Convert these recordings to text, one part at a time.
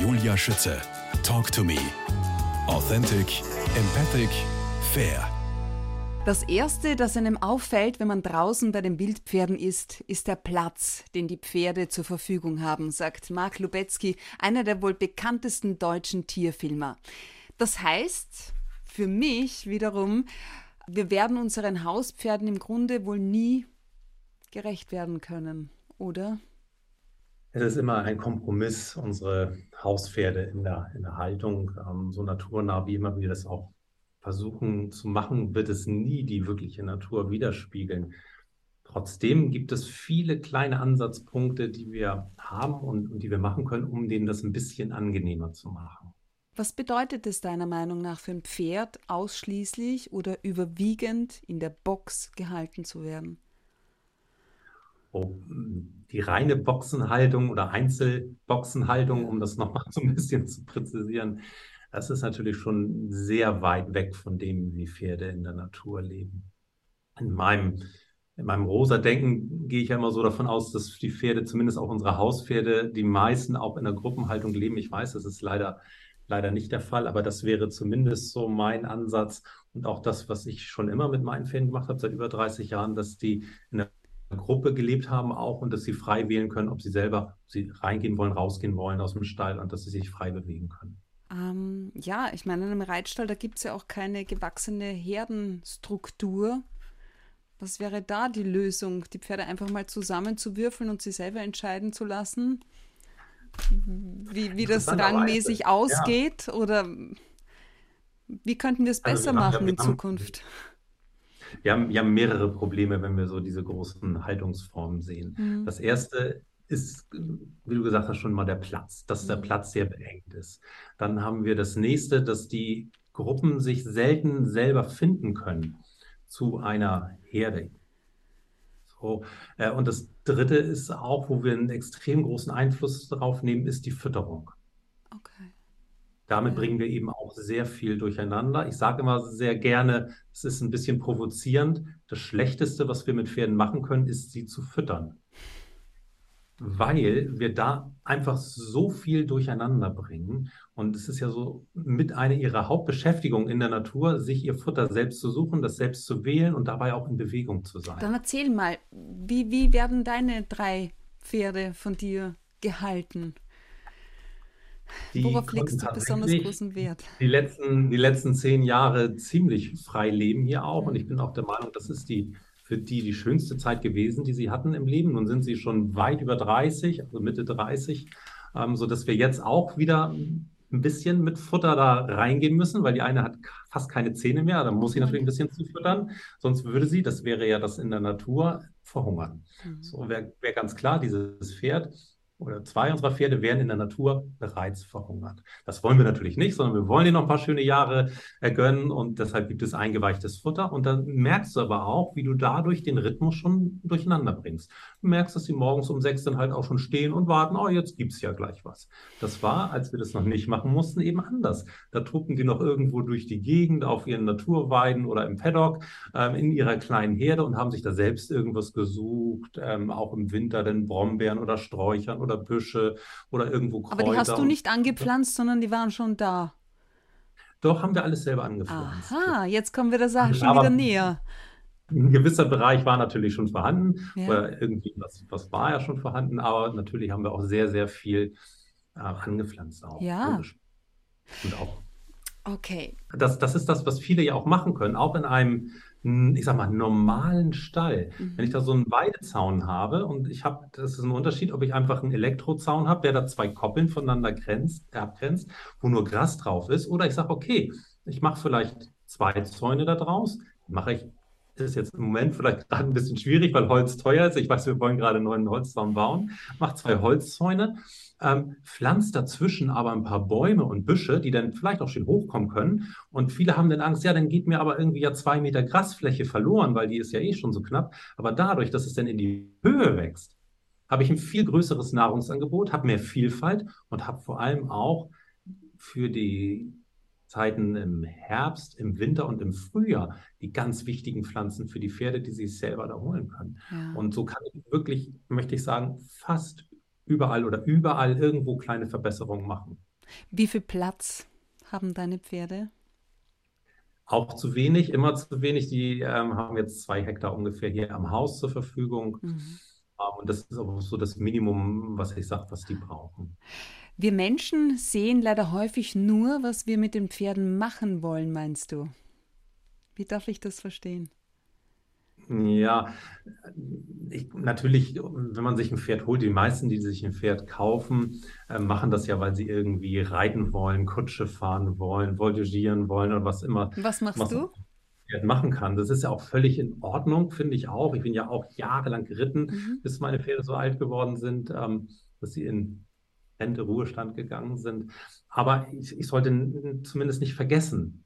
Julia Schütze. Talk to me. Authentic, empathic, fair. Das Erste, das einem auffällt, wenn man draußen bei den Wildpferden ist, ist der Platz, den die Pferde zur Verfügung haben, sagt Mark Lubetzky, einer der wohl bekanntesten deutschen Tierfilmer. Das heißt, für mich wiederum, wir werden unseren Hauspferden im Grunde wohl nie gerecht werden können, oder? Es ist immer ein Kompromiss, unsere Hauspferde in der, in der Haltung, ähm, so naturnah, wie immer wir das auch versuchen zu machen, wird es nie die wirkliche Natur widerspiegeln. Trotzdem gibt es viele kleine Ansatzpunkte, die wir haben und, und die wir machen können, um denen das ein bisschen angenehmer zu machen. Was bedeutet es deiner Meinung nach für ein Pferd, ausschließlich oder überwiegend in der Box gehalten zu werden? Die reine Boxenhaltung oder Einzelboxenhaltung, um das nochmal so ein bisschen zu präzisieren, das ist natürlich schon sehr weit weg von dem, wie Pferde in der Natur leben. In meinem, in meinem rosa Denken gehe ich ja immer so davon aus, dass die Pferde, zumindest auch unsere Hauspferde, die meisten auch in der Gruppenhaltung leben. Ich weiß, das ist leider, leider nicht der Fall, aber das wäre zumindest so mein Ansatz und auch das, was ich schon immer mit meinen Pferden gemacht habe, seit über 30 Jahren, dass die in der Gruppe gelebt haben auch und dass sie frei wählen können, ob sie selber ob sie reingehen wollen, rausgehen wollen aus dem Stall und dass sie sich frei bewegen können. Ähm, ja, ich meine, in einem Reitstall, da gibt es ja auch keine gewachsene Herdenstruktur. Was wäre da die Lösung, die Pferde einfach mal zusammenzuwürfeln und sie selber entscheiden zu lassen, wie, wie das rangmäßig ausgeht? Ja. Oder wie könnten wir es also besser wir machen in Zukunft? Wir, haben, wir haben mehrere Probleme, wenn wir so diese großen Haltungsformen sehen. Mhm. Das erste ist, wie du gesagt hast, schon mal der Platz, dass der mhm. Platz sehr beengt ist. Dann haben wir das nächste, dass die Gruppen sich selten selber finden können zu einer Herde. So, äh, und das dritte ist auch, wo wir einen extrem großen Einfluss darauf nehmen, ist die Fütterung. Okay. Damit ja. bringen wir eben auch sehr viel durcheinander. Ich sage immer sehr gerne, es ist ein bisschen provozierend. Das Schlechteste, was wir mit Pferden machen können, ist sie zu füttern weil wir da einfach so viel durcheinander bringen. Und es ist ja so mit einer ihrer Hauptbeschäftigungen in der Natur, sich ihr Futter selbst zu suchen, das selbst zu wählen und dabei auch in Bewegung zu sein. Dann erzähl mal, wie, wie werden deine drei Pferde von dir gehalten? Die Worauf legst du besonders großen Wert? Die letzten, die letzten zehn Jahre ziemlich frei leben hier auch. Und ich bin auch der Meinung, das ist die für die die schönste Zeit gewesen, die sie hatten im Leben. Nun sind sie schon weit über 30, also Mitte 30, ähm, sodass wir jetzt auch wieder ein bisschen mit Futter da reingehen müssen, weil die eine hat fast keine Zähne mehr. Da muss sie natürlich ein bisschen zufüttern, sonst würde sie, das wäre ja das in der Natur, verhungern. Mhm. So wäre wär ganz klar, dieses Pferd oder zwei unserer Pferde werden in der Natur bereits verhungert. Das wollen wir natürlich nicht, sondern wir wollen ihnen noch ein paar schöne Jahre gönnen und deshalb gibt es eingeweichtes Futter. Und dann merkst du aber auch, wie du dadurch den Rhythmus schon durcheinander bringst. Du merkst, dass sie morgens um sechs dann halt auch schon stehen und warten, oh, jetzt gibt es ja gleich was. Das war, als wir das noch nicht machen mussten, eben anders. Da truppen die noch irgendwo durch die Gegend auf ihren Naturweiden oder im Paddock ähm, in ihrer kleinen Herde und haben sich da selbst irgendwas gesucht, ähm, auch im Winter dann Brombeeren oder Sträuchern oder Büsche oder irgendwo Kräuter. Aber die hast du nicht angepflanzt, sondern die waren schon da. Doch, haben wir alles selber angepflanzt. Aha, jetzt kommen wir der Sache schon Aber wieder näher. Ein gewisser Bereich war natürlich schon vorhanden, ja. oder irgendwie was, was war ja schon vorhanden, aber natürlich haben wir auch sehr, sehr viel äh, angepflanzt auch. Ja. Und auch. Okay. Das, das ist das, was viele ja auch machen können, auch in einem ich sag mal, normalen Stall. Mhm. Wenn ich da so einen Weidezaun habe und ich habe, das ist ein Unterschied, ob ich einfach einen Elektrozaun habe, der da zwei Koppeln voneinander grenzt, abgrenzt, wo nur Gras drauf ist, oder ich sage, okay, ich mache vielleicht zwei Zäune da draus, mache ich ist jetzt im Moment vielleicht gerade ein bisschen schwierig, weil Holz teuer ist. Ich weiß, wir wollen gerade einen neuen Holzzaun bauen. Mach zwei Holzzäune ähm, pflanzt dazwischen aber ein paar Bäume und Büsche, die dann vielleicht auch schön hochkommen können. Und viele haben dann Angst, ja, dann geht mir aber irgendwie ja zwei Meter Grasfläche verloren, weil die ist ja eh schon so knapp. Aber dadurch, dass es dann in die Höhe wächst, habe ich ein viel größeres Nahrungsangebot, habe mehr Vielfalt und habe vor allem auch für die Zeiten im Herbst, im Winter und im Frühjahr die ganz wichtigen Pflanzen für die Pferde, die sie selber da holen können. Ja. Und so kann ich wirklich, möchte ich sagen, fast überall oder überall irgendwo kleine Verbesserungen machen. Wie viel Platz haben deine Pferde? Auch zu wenig, immer zu wenig. Die ähm, haben jetzt zwei Hektar ungefähr hier am Haus zur Verfügung. Mhm. Ähm, und das ist aber so das Minimum, was ich sage, was die brauchen. Wir Menschen sehen leider häufig nur, was wir mit den Pferden machen wollen, meinst du? Wie darf ich das verstehen? Ja, ich, natürlich, wenn man sich ein Pferd holt, die meisten, die sich ein Pferd kaufen, äh, machen das ja, weil sie irgendwie reiten wollen, Kutsche fahren wollen, voltigieren wollen oder was immer. Was machst was du? Pferd machen kann. Das ist ja auch völlig in Ordnung, finde ich auch. Ich bin ja auch jahrelang geritten, mhm. bis meine Pferde so alt geworden sind, ähm, dass sie in Rente, Ruhestand gegangen sind. Aber ich, ich sollte zumindest nicht vergessen,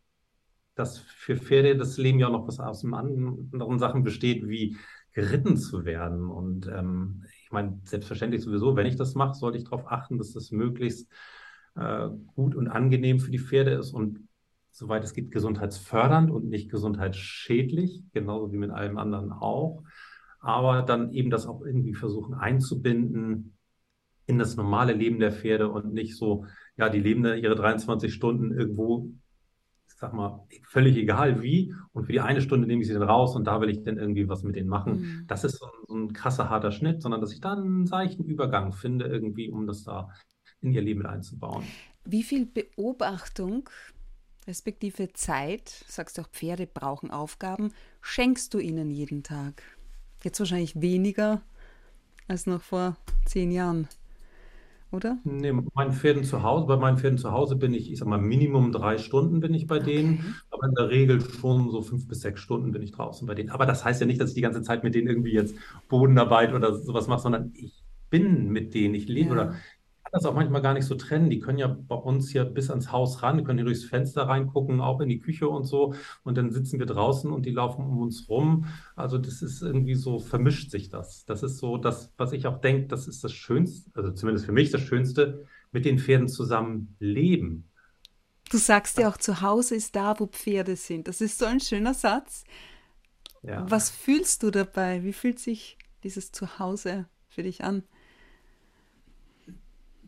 dass für Pferde das Leben ja noch was aus anderen Sachen besteht, wie geritten zu werden. Und ähm, ich meine, selbstverständlich sowieso, wenn ich das mache, sollte ich darauf achten, dass das möglichst äh, gut und angenehm für die Pferde ist und soweit es geht, gesundheitsfördernd und nicht gesundheitsschädlich, genauso wie mit allem anderen auch. Aber dann eben das auch irgendwie versuchen einzubinden in das normale Leben der Pferde und nicht so, ja, die leben ihre 23 Stunden irgendwo sag mal, völlig egal wie. Und für die eine Stunde nehme ich sie dann raus und da will ich dann irgendwie was mit denen machen. Mhm. Das ist so ein, so ein, krasser, harter Schnitt, sondern dass ich da einen seichten Übergang finde, irgendwie, um das da in ihr Leben mit einzubauen. Wie viel Beobachtung respektive Zeit, sagst du auch, Pferde brauchen Aufgaben, schenkst du ihnen jeden Tag? Jetzt wahrscheinlich weniger als noch vor zehn Jahren oder? Nee, meinen Pferden zu Hause, bei meinen Pferden zu Hause bin ich, ich sag mal, Minimum drei Stunden bin ich bei okay. denen, aber in der Regel schon so fünf bis sechs Stunden bin ich draußen bei denen. Aber das heißt ja nicht, dass ich die ganze Zeit mit denen irgendwie jetzt Bodenarbeit oder sowas mache, sondern ich bin mit denen, ich lebe ja. oder das auch manchmal gar nicht so trennen. Die können ja bei uns hier bis ans Haus ran, können hier durchs Fenster reingucken, auch in die Küche und so. Und dann sitzen wir draußen und die laufen um uns rum. Also das ist irgendwie so, vermischt sich das. Das ist so das, was ich auch denke, das ist das Schönste, also zumindest für mich das Schönste, mit den Pferden zusammen leben. Du sagst ja auch, zu Hause ist da, wo Pferde sind. Das ist so ein schöner Satz. Ja. Was fühlst du dabei? Wie fühlt sich dieses Zuhause für dich an?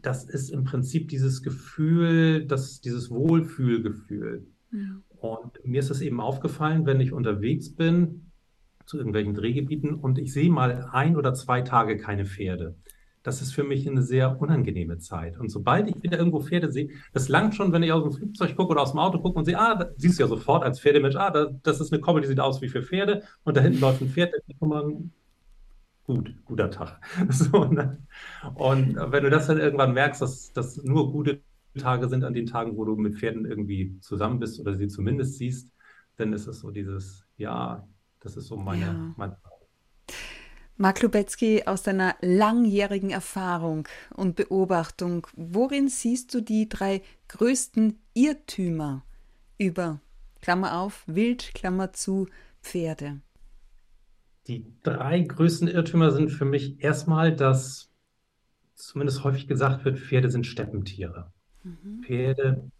Das ist im Prinzip dieses Gefühl, das, dieses Wohlfühlgefühl. Ja. Und mir ist es eben aufgefallen, wenn ich unterwegs bin zu irgendwelchen Drehgebieten und ich sehe mal ein oder zwei Tage keine Pferde. Das ist für mich eine sehr unangenehme Zeit. Und sobald ich wieder irgendwo Pferde sehe, das langt schon, wenn ich aus dem Flugzeug gucke oder aus dem Auto gucke und sehe, ah, da, siehst du ja sofort als Pferdemensch, ah, da, das ist eine Koppel, die sieht aus wie für Pferde und da hinten läuft ein Pferd, da kann man gut, guter Tag. So, ne? Und wenn du das dann irgendwann merkst, dass das nur gute Tage sind an den Tagen, wo du mit Pferden irgendwie zusammen bist oder sie zumindest siehst, dann ist es so dieses, ja, das ist so meine, ja. meine Mark Lubetzky, aus deiner langjährigen Erfahrung und Beobachtung, worin siehst du die drei größten Irrtümer über, Klammer auf, Wild, Klammer zu, Pferde? Die drei größten Irrtümer sind für mich erstmal, dass zumindest häufig gesagt wird, Pferde sind Steppentiere. Mhm. Pferde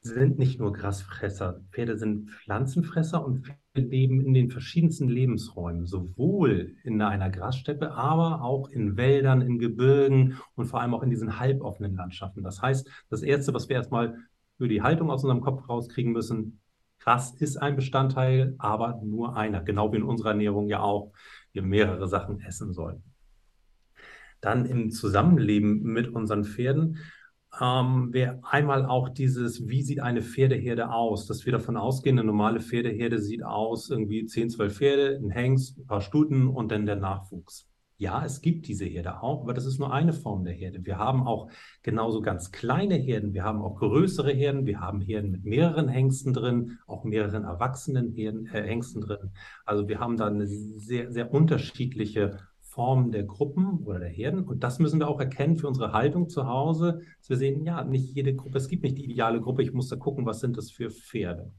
sind nicht nur Grasfresser, Pferde sind Pflanzenfresser und Pferde leben in den verschiedensten Lebensräumen, sowohl in einer Grassteppe, aber auch in Wäldern, in Gebirgen und vor allem auch in diesen halboffenen Landschaften. Das heißt, das Erste, was wir erstmal für die Haltung aus unserem Kopf rauskriegen müssen, Gras ist ein Bestandteil, aber nur einer, genau wie in unserer Ernährung ja auch wir mehrere Sachen essen sollen. Dann im Zusammenleben mit unseren Pferden ähm, wäre einmal auch dieses, wie sieht eine Pferdeherde aus? Dass wir davon ausgehen, eine normale Pferdeherde sieht aus, irgendwie 10, 12 Pferde, ein Hengst, ein paar Stuten und dann der Nachwuchs. Ja, es gibt diese Herde auch, aber das ist nur eine Form der Herde. Wir haben auch genauso ganz kleine Herden, wir haben auch größere Herden, wir haben Herden mit mehreren Hengsten drin, auch mehreren erwachsenen Herden, äh, Hengsten drin. Also wir haben da eine sehr, sehr unterschiedliche Form der Gruppen oder der Herden. Und das müssen wir auch erkennen für unsere Haltung zu Hause, dass wir sehen, ja, nicht jede Gruppe, es gibt nicht die ideale Gruppe, ich muss da gucken, was sind das für Pferde.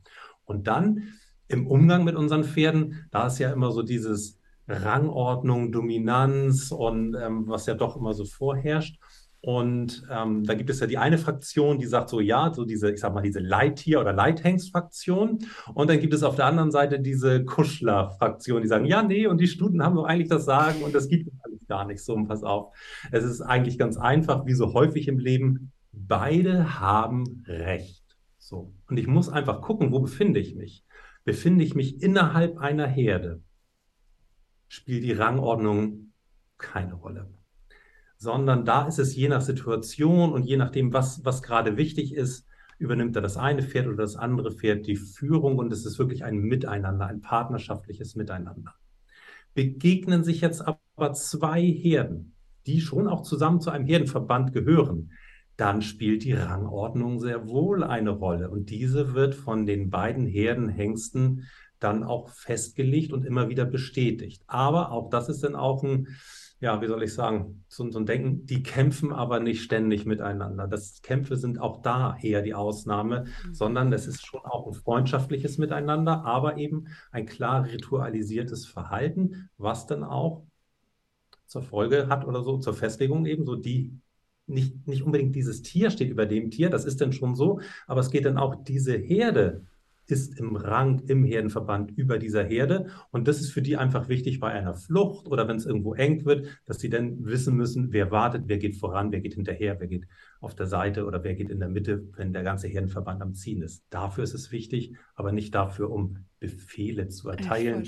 Und dann im Umgang mit unseren Pferden, da ist ja immer so dieses, Rangordnung, Dominanz und ähm, was ja doch immer so vorherrscht. Und ähm, da gibt es ja die eine Fraktion, die sagt so, ja, so diese, ich sag mal, diese Leittier- oder Leithengst-Fraktion. Und dann gibt es auf der anderen Seite diese Kuschler-Fraktion, die sagen, ja, nee, und die Stuten haben doch eigentlich das Sagen und das gibt es alles gar nicht so. Und pass auf, es ist eigentlich ganz einfach, wie so häufig im Leben. beide haben Recht. So. Und ich muss einfach gucken, wo befinde ich mich? Befinde ich mich innerhalb einer Herde? Spielt die Rangordnung keine Rolle. Sondern da ist es je nach Situation und je nachdem, was, was gerade wichtig ist, übernimmt er das eine Pferd oder das andere Pferd die Führung und es ist wirklich ein Miteinander, ein partnerschaftliches Miteinander. Begegnen sich jetzt aber zwei Herden, die schon auch zusammen zu einem Herdenverband gehören, dann spielt die Rangordnung sehr wohl eine Rolle. Und diese wird von den beiden Herdenhengsten dann auch festgelegt und immer wieder bestätigt. Aber auch das ist dann auch ein, ja, wie soll ich sagen, so, so ein Denken, die kämpfen aber nicht ständig miteinander. Das Kämpfe sind auch da eher die Ausnahme, mhm. sondern es ist schon auch ein freundschaftliches Miteinander, aber eben ein klar ritualisiertes Verhalten, was dann auch zur Folge hat oder so, zur Festlegung eben so die nicht, nicht unbedingt dieses Tier steht über dem Tier, das ist dann schon so, aber es geht dann auch diese Herde ist im Rang im Herdenverband über dieser Herde. Und das ist für die einfach wichtig bei einer Flucht oder wenn es irgendwo eng wird, dass sie dann wissen müssen, wer wartet, wer geht voran, wer geht hinterher, wer geht auf der Seite oder wer geht in der Mitte, wenn der ganze Herdenverband am Ziehen ist. Dafür ist es wichtig, aber nicht dafür, um Befehle zu erteilen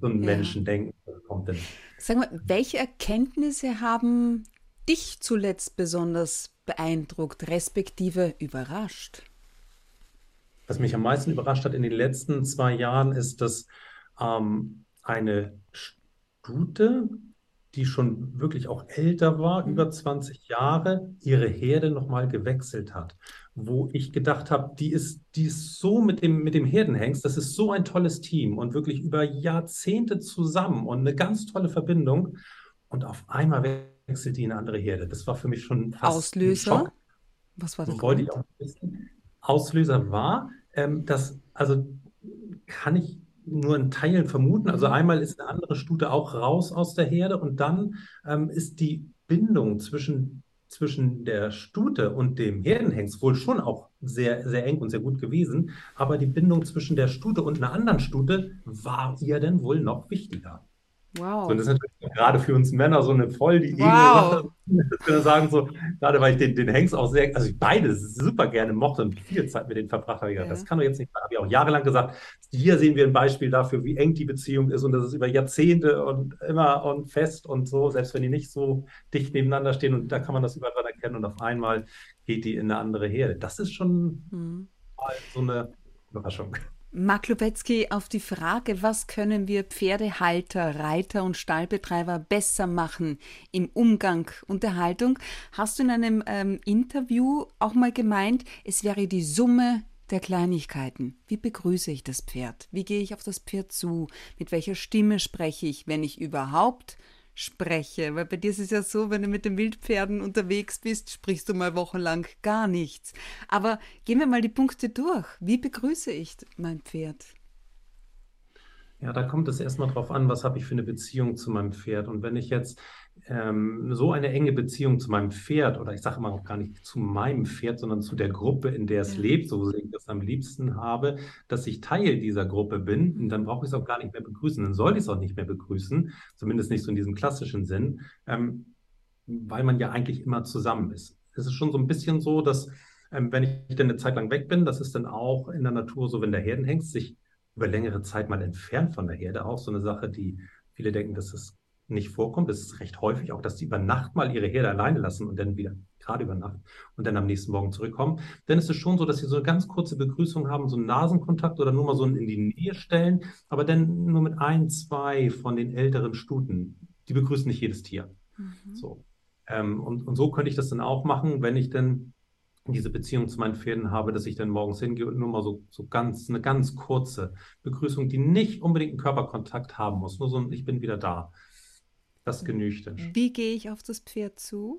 und ja. Menschen denken. Kommt denn. Sag mal, welche Erkenntnisse haben dich zuletzt besonders beeindruckt, respektive überrascht? Was mich am meisten überrascht hat in den letzten zwei Jahren, ist, dass ähm, eine Stute, die schon wirklich auch älter war, mhm. über 20 Jahre, ihre Herde nochmal gewechselt hat. Wo ich gedacht habe, die ist, die ist so mit dem, mit dem Herdenhengst, das ist so ein tolles Team und wirklich über Jahrzehnte zusammen und eine ganz tolle Verbindung. Und auf einmal wechselt die in eine andere Herde. Das war für mich schon fast Auslöser. Was war das? Wollte ich auch wissen. Auslöser war, ähm, das, also kann ich nur in Teilen vermuten. Also mhm. einmal ist eine andere Stute auch raus aus der Herde und dann ähm, ist die Bindung zwischen, zwischen der Stute und dem Herdenhengst wohl schon auch sehr, sehr eng und sehr gut gewesen. Aber die Bindung zwischen der Stute und einer anderen Stute war ihr denn wohl noch wichtiger. Wow. Und das ist natürlich gerade für uns Männer so eine voll die wow. wir sagen, so, gerade weil ich den, den Hengst auch sehr, also ich beide super gerne mochte und viel Zeit mit denen verbracht habe, ja. das kann doch jetzt nicht sein. Habe ich auch jahrelang gesagt. Hier sehen wir ein Beispiel dafür, wie eng die Beziehung ist und das ist über Jahrzehnte und immer und fest und so, selbst wenn die nicht so dicht nebeneinander stehen und da kann man das überall erkennen und auf einmal geht die in eine andere Herde. Das ist schon hm. so eine Überraschung. Mark Lubetzky, auf die Frage, was können wir Pferdehalter, Reiter und Stallbetreiber besser machen im Umgang und der Haltung, hast du in einem ähm, Interview auch mal gemeint, es wäre die Summe der Kleinigkeiten. Wie begrüße ich das Pferd? Wie gehe ich auf das Pferd zu? Mit welcher Stimme spreche ich, wenn ich überhaupt spreche. Weil bei dir ist es ja so, wenn du mit den Wildpferden unterwegs bist, sprichst du mal wochenlang gar nichts. Aber gehen wir mal die Punkte durch. Wie begrüße ich mein Pferd? Ja, da kommt es erstmal drauf an, was habe ich für eine Beziehung zu meinem Pferd. Und wenn ich jetzt ähm, so eine enge Beziehung zu meinem Pferd oder ich sage immer auch gar nicht zu meinem Pferd, sondern zu der Gruppe, in der es ja. lebt, so wie ich das am liebsten habe, dass ich Teil dieser Gruppe bin, und dann brauche ich es auch gar nicht mehr begrüßen. Dann sollte ich es auch nicht mehr begrüßen, zumindest nicht so in diesem klassischen Sinn, ähm, weil man ja eigentlich immer zusammen ist. Es ist schon so ein bisschen so, dass ähm, wenn ich dann eine Zeit lang weg bin, das ist dann auch in der Natur so, wenn der Herdenhengst sich über längere Zeit mal entfernt von der Herde, auch so eine Sache, die viele denken, dass es nicht vorkommt. Es ist recht häufig auch, dass die über Nacht mal ihre Herde alleine lassen und dann wieder gerade über Nacht und dann am nächsten Morgen zurückkommen. Dann ist es schon so, dass sie so eine ganz kurze Begrüßung haben, so einen Nasenkontakt oder nur mal so in die Nähe stellen, aber dann nur mit ein, zwei von den älteren Stuten. Die begrüßen nicht jedes Tier. Mhm. So. Ähm, und, und so könnte ich das dann auch machen, wenn ich dann diese Beziehung zu meinen Pferden habe, dass ich dann morgens hingehe und nur mal so, so ganz, eine ganz kurze Begrüßung, die nicht unbedingt einen Körperkontakt haben muss, nur so ein Ich bin wieder da. Das genügt dann. Wie gehe ich auf das Pferd zu?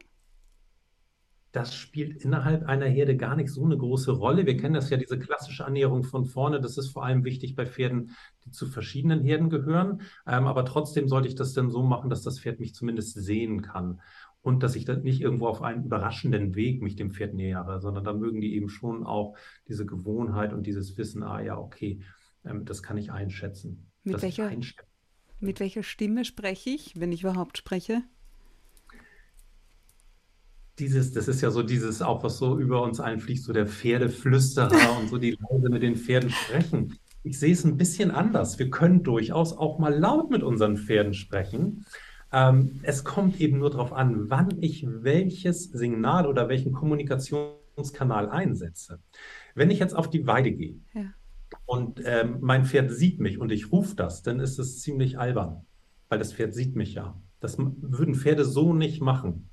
Das spielt innerhalb einer Herde gar nicht so eine große Rolle. Wir kennen das ja, diese klassische Annäherung von vorne. Das ist vor allem wichtig bei Pferden, die zu verschiedenen Herden gehören. Ähm, aber trotzdem sollte ich das dann so machen, dass das Pferd mich zumindest sehen kann. Und dass ich dann nicht irgendwo auf einen überraschenden Weg mich dem Pferd nähere, sondern da mögen die eben schon auch diese Gewohnheit und dieses Wissen, ah ja, okay, ähm, das kann ich einschätzen. Mit welcher, einschätzen. Mit welcher Stimme spreche ich, wenn ich überhaupt spreche? dieses, das ist ja so dieses, auch was so über uns einfliegt, so der Pferdeflüsterer und so die Leute mit den Pferden sprechen. Ich sehe es ein bisschen anders. Wir können durchaus auch mal laut mit unseren Pferden sprechen. Ähm, es kommt eben nur darauf an, wann ich welches Signal oder welchen Kommunikationskanal einsetze. Wenn ich jetzt auf die Weide gehe ja. Und ähm, mein Pferd sieht mich und ich rufe das, dann ist es ziemlich albern, weil das Pferd sieht mich ja. Das würden Pferde so nicht machen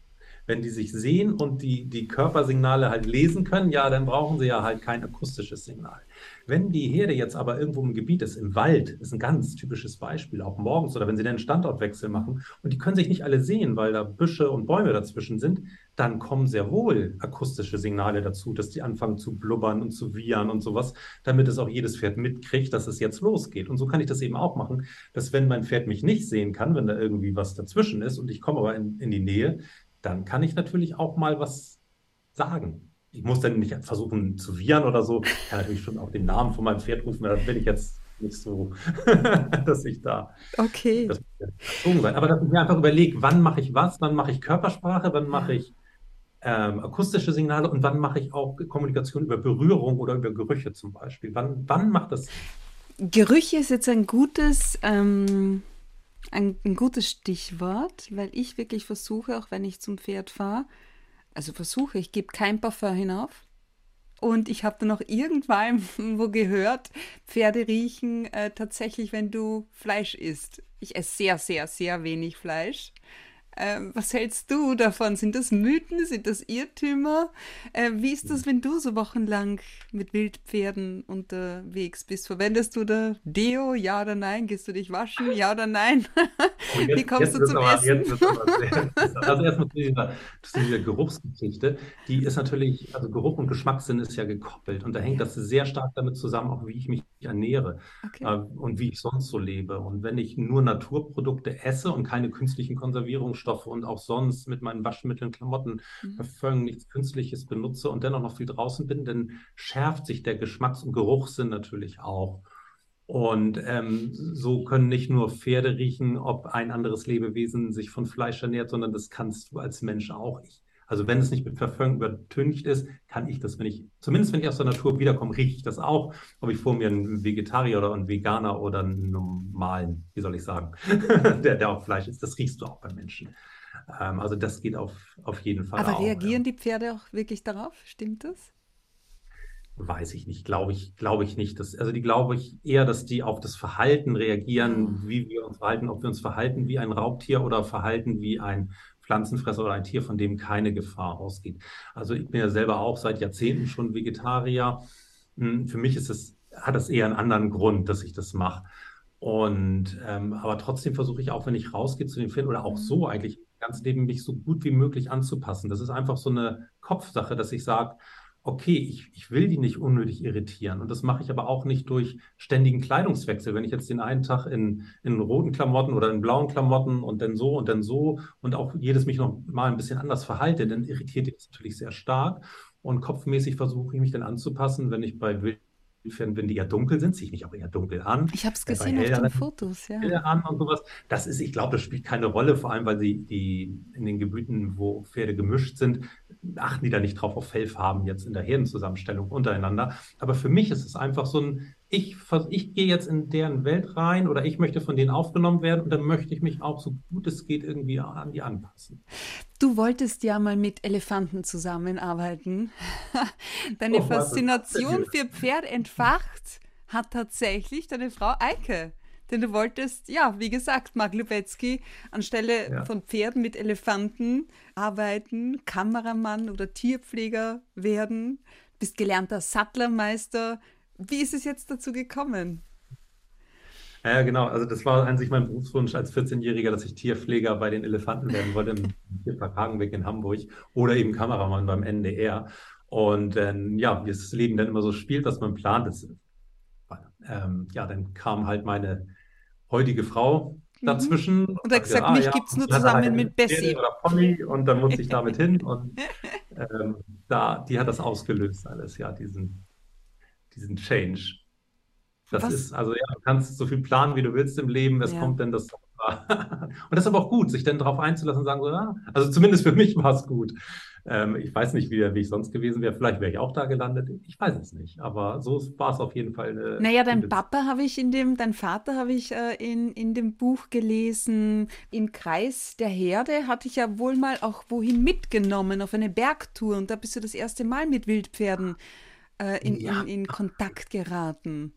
wenn die sich sehen und die, die Körpersignale halt lesen können, ja, dann brauchen sie ja halt kein akustisches Signal. Wenn die Herde jetzt aber irgendwo im Gebiet ist, im Wald, ist ein ganz typisches Beispiel, auch morgens oder wenn sie einen Standortwechsel machen und die können sich nicht alle sehen, weil da Büsche und Bäume dazwischen sind, dann kommen sehr wohl akustische Signale dazu, dass die anfangen zu blubbern und zu wiehern und sowas, damit es auch jedes Pferd mitkriegt, dass es jetzt losgeht. Und so kann ich das eben auch machen, dass wenn mein Pferd mich nicht sehen kann, wenn da irgendwie was dazwischen ist und ich komme aber in, in die Nähe, dann kann ich natürlich auch mal was sagen. Ich muss dann nicht versuchen zu wiehern oder so. Ich kann natürlich schon auch den Namen von meinem Pferd rufen, aber das will ich jetzt nicht so, dass ich da. Okay. Das muss sein. Aber dass ich mir einfach überlege, wann mache ich was, wann mache ich Körpersprache, wann mache ich ähm, akustische Signale und wann mache ich auch Kommunikation über Berührung oder über Gerüche zum Beispiel. Wann, wann macht das? Gerüche ist jetzt ein gutes. Ähm ein, ein gutes Stichwort, weil ich wirklich versuche, auch wenn ich zum Pferd fahre, also versuche, ich gebe kein Parfum hinauf. Und ich habe dann noch irgendwann wo gehört, Pferde riechen äh, tatsächlich, wenn du Fleisch isst. Ich esse sehr, sehr, sehr wenig Fleisch. Ähm, was hältst du davon? Sind das Mythen? Sind das Irrtümer? Äh, wie ist das, wenn du so wochenlang mit Wildpferden unterwegs bist? Verwendest du da Deo? Ja oder nein? Gehst du dich waschen? Ja oder nein? Jetzt, wie kommst du zum aber, Essen? Sehr, also erstmal zu dieser, zu dieser Geruchsgeschichte. Die ist natürlich, also Geruch und Geschmackssinn ist ja gekoppelt und da hängt ja. das sehr stark damit zusammen, auch wie ich mich ernähre okay. äh, und wie ich sonst so lebe. Und wenn ich nur Naturprodukte esse und keine künstlichen Konservierungsstoffe und auch sonst mit meinen Waschmitteln, Klamotten, mhm. Parfüm nichts Künstliches benutze und dennoch noch viel draußen bin, dann schärft sich der Geschmacks- und Geruchssinn natürlich auch. Und ähm, so können nicht nur Pferde riechen, ob ein anderes Lebewesen sich von Fleisch ernährt, sondern das kannst du als Mensch auch. Ich, also wenn es nicht mit Parfüm übertüncht ist, kann ich das, wenn ich, zumindest wenn ich aus der Natur wiederkomme, rieche ich das auch. Ob ich vor mir einen Vegetarier oder einen Veganer oder einen normalen, wie soll ich sagen, der, der auch Fleisch ist, das riechst du auch beim Menschen. Ähm, also das geht auf, auf jeden Fall Aber auch, reagieren ja. die Pferde auch wirklich darauf? Stimmt das? Weiß ich nicht, glaube ich, glaube ich nicht. Dass, also die glaube ich eher, dass die auf das Verhalten reagieren, oh. wie wir uns verhalten, ob wir uns verhalten wie ein Raubtier oder verhalten wie ein Pflanzenfresser oder ein Tier, von dem keine Gefahr ausgeht. Also ich bin ja selber auch seit Jahrzehnten schon Vegetarier. Hm, für mich ist es, hat das eher einen anderen Grund, dass ich das mache. Und ähm, aber trotzdem versuche ich auch, wenn ich rausgehe zu den Pferden oder auch so mhm. eigentlich ganz Leben mich so gut wie möglich anzupassen. Das ist einfach so eine Kopfsache, dass ich sage, okay, ich, ich will die nicht unnötig irritieren. Und das mache ich aber auch nicht durch ständigen Kleidungswechsel. Wenn ich jetzt den einen Tag in, in roten Klamotten oder in blauen Klamotten und dann so und dann so und auch jedes mich noch mal ein bisschen anders verhalte, dann irritiert die das natürlich sehr stark. Und kopfmäßig versuche ich mich dann anzupassen, wenn ich bei Wild wenn die ja dunkel sind, ziehe ich mich auch eher dunkel an. Ich habe es gesehen auf den Fotos, ja. An und sowas. Das ist, ich glaube, das spielt keine Rolle, vor allem, weil sie die in den Gebieten, wo Pferde gemischt sind, achten die da nicht drauf auf Fellfarben jetzt in der Herdenzusammenstellung untereinander. Aber für mich ist es einfach so ein, ich, ich gehe jetzt in deren Welt rein oder ich möchte von denen aufgenommen werden und dann möchte ich mich auch so gut es geht irgendwie an die anpassen. Du wolltest ja mal mit Elefanten zusammenarbeiten. Deine oh, Faszination für Pferd entfacht hat tatsächlich deine Frau Eike. Denn du wolltest, ja, wie gesagt, Mark Lubetzky anstelle ja. von Pferden mit Elefanten arbeiten, Kameramann oder Tierpfleger werden, bist gelernter Sattlermeister. Wie ist es jetzt dazu gekommen? Ja, genau. Also das war an sich mein Berufswunsch als 14-Jähriger, dass ich Tierpfleger bei den Elefanten werden wollte im Tierpark Hagenbeck in Hamburg oder eben Kameramann beim NDR. Und äh, ja, wie das Leben dann immer so spielt, was man plant, ist, ähm, ja, dann kam halt meine heutige Frau mhm. dazwischen. Und er hat gesagt, ah, mich ja, gibt es nur zusammen halt mit Bessie. Oder Pony und dann musste ich damit hin und ähm, da, die hat das ausgelöst alles, ja, diesen, diesen Change. Das Was? ist, also ja, du kannst so viel planen, wie du willst im Leben. Es ja. kommt dann das und das ist aber auch gut, sich dann darauf einzulassen und sagen so, ja, also zumindest für mich war es gut. Ähm, ich weiß nicht, wie, wie ich sonst gewesen wäre. Vielleicht wäre ich auch da gelandet. Ich weiß es nicht. Aber so war es auf jeden Fall eine. Naja, dein Papa habe ich in dem, dein Vater habe ich äh, in, in dem Buch gelesen. Im Kreis der Herde hatte ich ja wohl mal auch wohin mitgenommen auf eine Bergtour und da bist du das erste Mal mit Wildpferden äh, in, ja. in, in Kontakt geraten.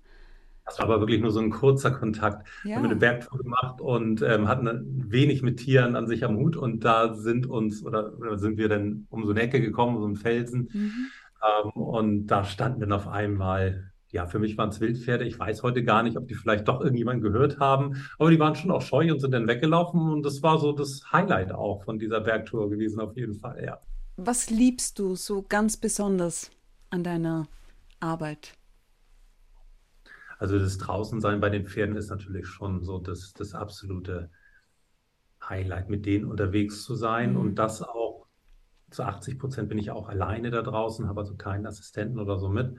Das war aber wirklich nur so ein kurzer Kontakt. Ja. Wir haben eine Bergtour gemacht und ähm, hatten wenig mit Tieren an sich am Hut. Und da sind uns oder, oder sind wir dann um so eine Ecke gekommen, so einen Felsen. Mhm. Ähm, und da standen dann auf einmal, ja, für mich waren es Wildpferde. Ich weiß heute gar nicht, ob die vielleicht doch irgendjemand gehört haben. Aber die waren schon auch scheu und sind dann weggelaufen. Und das war so das Highlight auch von dieser Bergtour gewesen, auf jeden Fall, ja. Was liebst du so ganz besonders an deiner Arbeit? Also das Draußensein bei den Pferden ist natürlich schon so das, das absolute Highlight, mit denen unterwegs zu sein. Mhm. Und das auch zu 80 Prozent bin ich auch alleine da draußen, habe also keinen Assistenten oder so mit.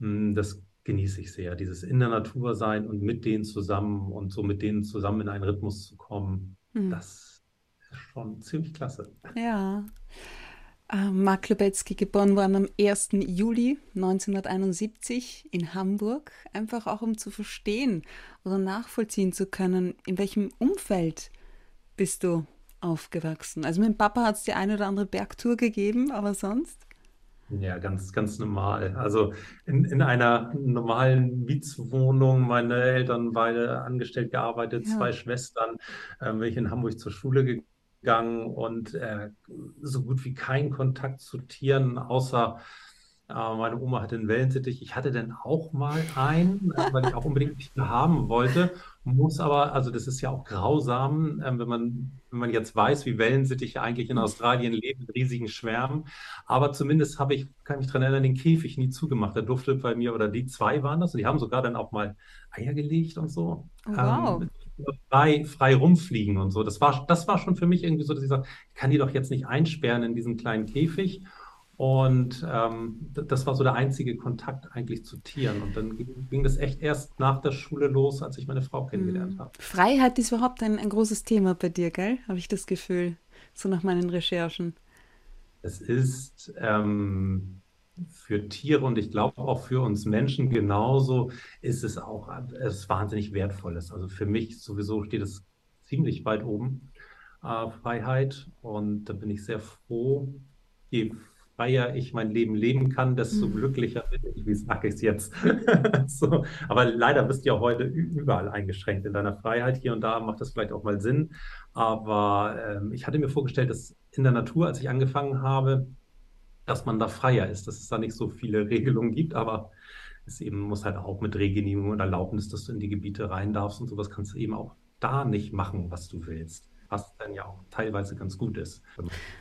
Hm, das genieße ich sehr, dieses in der Natur sein und mit denen zusammen und so mit denen zusammen in einen Rhythmus zu kommen. Mhm. Das ist schon ziemlich klasse. Ja. Äh, Mark Lubetzky geboren worden am 1. Juli 1971 in Hamburg, einfach auch um zu verstehen oder nachvollziehen zu können, in welchem Umfeld bist du aufgewachsen. Also mit Papa hat es die eine oder andere Bergtour gegeben, aber sonst? Ja, ganz, ganz normal. Also in, in einer normalen Mietswohnung, meine Eltern beide angestellt gearbeitet, ja. zwei Schwestern, äh, bin ich in Hamburg zur Schule gegangen gegangen und äh, so gut wie keinen Kontakt zu Tieren, außer äh, meine Oma hatte einen Wellensittich. Ich hatte dann auch mal einen, äh, weil ich auch unbedingt nicht mehr haben wollte. Muss aber, also das ist ja auch grausam, äh, wenn man, wenn man jetzt weiß, wie Wellensittiche eigentlich in Australien leben, in riesigen Schwärmen. Aber zumindest habe ich, kann mich daran erinnern, den Käfig nie zugemacht. Der durfte bei mir, oder die zwei waren das, und die haben sogar dann auch mal Eier gelegt und so. Wow. Ähm, frei, frei rumfliegen und so. Das war, das war schon für mich irgendwie so, dass ich sage, ich kann die doch jetzt nicht einsperren in diesen kleinen Käfig. Und ähm, das war so der einzige Kontakt eigentlich zu Tieren. Und dann ging, das echt erst nach der Schule los, als ich meine Frau kennengelernt mhm. habe. Freiheit ist überhaupt ein, ein großes Thema bei dir, gell? Habe ich das Gefühl, so nach meinen Recherchen. Es ist ähm, für Tiere und ich glaube auch für uns Menschen genauso ist es auch es wahnsinnig wertvolles. Also für mich sowieso steht es ziemlich weit oben, äh, Freiheit. Und da bin ich sehr froh, je freier ich mein Leben leben kann, desto mhm. glücklicher bin ich. Wie sage ich es jetzt? so. Aber leider bist du ja heute überall eingeschränkt in deiner Freiheit. Hier und da macht das vielleicht auch mal Sinn. Aber ähm, ich hatte mir vorgestellt, dass in der Natur, als ich angefangen habe, dass man da freier ist, dass es da nicht so viele Regelungen gibt, aber es eben muss halt auch mit Regenehmigung und Erlaubnis, dass du in die Gebiete rein darfst und sowas kannst du eben auch da nicht machen, was du willst. Was dann ja auch teilweise ganz gut ist,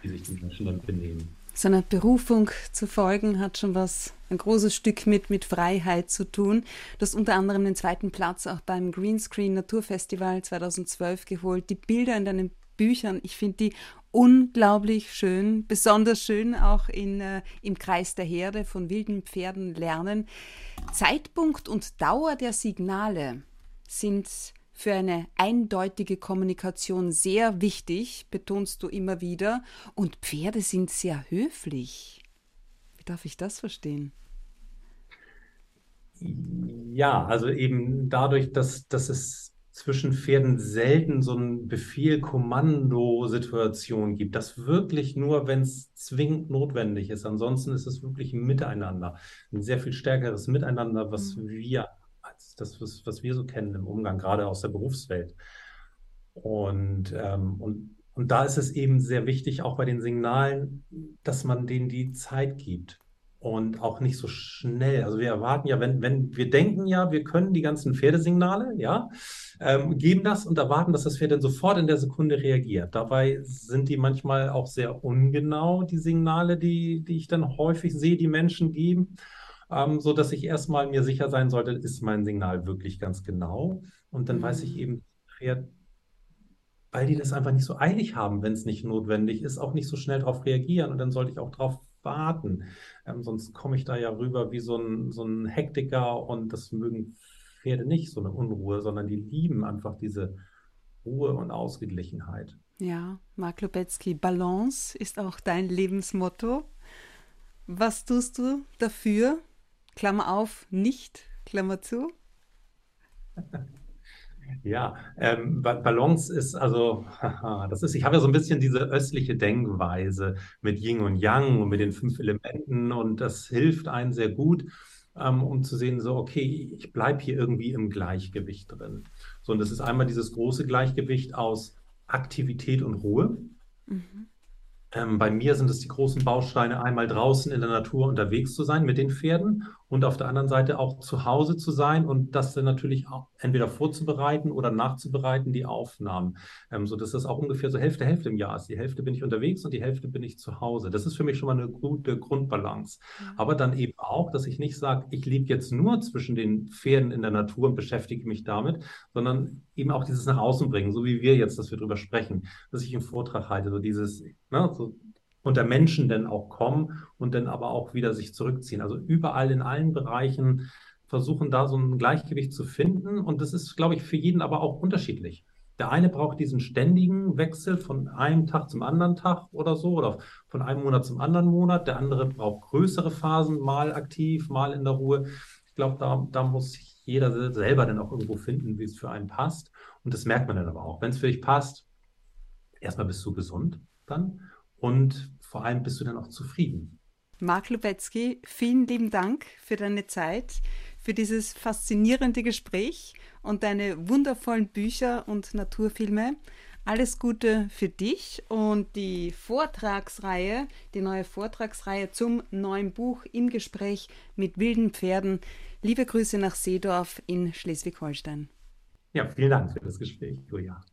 wie sich die Menschen dann benehmen. So einer Berufung zu folgen hat schon was, ein großes Stück mit, mit Freiheit zu tun. Du hast unter anderem den zweiten Platz auch beim Greenscreen Naturfestival 2012 geholt. Die Bilder in deinen Büchern, ich finde die unglaublich schön, besonders schön auch in, äh, im Kreis der Herde von wilden Pferden lernen. Zeitpunkt und Dauer der Signale sind für eine eindeutige Kommunikation sehr wichtig, betonst du immer wieder. Und Pferde sind sehr höflich. Wie darf ich das verstehen? Ja, also eben dadurch, dass, dass es zwischen Pferden selten so ein Befehl-Kommando-Situation gibt. Das wirklich nur, wenn es zwingend notwendig ist. Ansonsten ist es wirklich ein Miteinander. Ein sehr viel stärkeres Miteinander, was mhm. wir, als das, was, was, wir so kennen im Umgang, gerade aus der Berufswelt. Und, ähm, und, und da ist es eben sehr wichtig, auch bei den Signalen, dass man denen die Zeit gibt und auch nicht so schnell. Also wir erwarten ja, wenn, wenn wir denken ja, wir können die ganzen Pferdesignale, ja, ähm, geben das und erwarten, dass das Pferd dann sofort in der Sekunde reagiert. Dabei sind die manchmal auch sehr ungenau, die Signale, die, die ich dann häufig sehe, die Menschen geben, ähm, so dass ich erstmal mir sicher sein sollte, ist mein Signal wirklich ganz genau. Und dann mhm. weiß ich mhm. eben, Pferd weil die das einfach nicht so eilig haben, wenn es nicht notwendig ist, auch nicht so schnell darauf reagieren. Und dann sollte ich auch darauf warten. Ähm, sonst komme ich da ja rüber wie so ein, so ein Hektiker und das mögen Pferde nicht, so eine Unruhe, sondern die lieben einfach diese Ruhe und Ausgeglichenheit. Ja, Mark Lubetzky, Balance ist auch dein Lebensmotto. Was tust du dafür? Klammer auf, nicht, Klammer zu. Ja, ähm, Balance ist also, das ist, ich habe ja so ein bisschen diese östliche Denkweise mit Yin und Yang und mit den fünf Elementen und das hilft einem sehr gut, ähm, um zu sehen, so, okay, ich bleibe hier irgendwie im Gleichgewicht drin. So, und das ist einmal dieses große Gleichgewicht aus Aktivität und Ruhe. Mhm. Ähm, bei mir sind es die großen Bausteine, einmal draußen in der Natur unterwegs zu sein mit den Pferden und auf der anderen Seite auch zu Hause zu sein und das dann natürlich auch entweder vorzubereiten oder nachzubereiten, die Aufnahmen. Ähm, so dass das auch ungefähr so Hälfte, Hälfte im Jahr ist. Die Hälfte bin ich unterwegs und die Hälfte bin ich zu Hause. Das ist für mich schon mal eine gute Grundbalance. Mhm. Aber dann eben auch, dass ich nicht sage, ich lebe jetzt nur zwischen den Pferden in der Natur und beschäftige mich damit, sondern eben auch dieses nach außen bringen, so wie wir jetzt, dass wir darüber sprechen, dass ich einen Vortrag halte, so dieses, ne, so unter Menschen dann auch kommen und dann aber auch wieder sich zurückziehen. Also überall in allen Bereichen versuchen da so ein Gleichgewicht zu finden und das ist, glaube ich, für jeden aber auch unterschiedlich. Der eine braucht diesen ständigen Wechsel von einem Tag zum anderen Tag oder so oder von einem Monat zum anderen Monat. Der andere braucht größere Phasen, mal aktiv, mal in der Ruhe. Ich glaube, da, da muss jeder selber dann auch irgendwo finden, wie es für einen passt. Und das merkt man dann aber auch. Wenn es für dich passt, erstmal bist du gesund dann und vor allem bist du dann auch zufrieden. Marc Lubetzky, vielen lieben Dank für deine Zeit, für dieses faszinierende Gespräch und deine wundervollen Bücher und Naturfilme. Alles Gute für dich und die Vortragsreihe, die neue Vortragsreihe zum neuen Buch im Gespräch mit wilden Pferden. Liebe Grüße nach Seedorf in Schleswig-Holstein. Ja, vielen Dank für das Gespräch, Julia.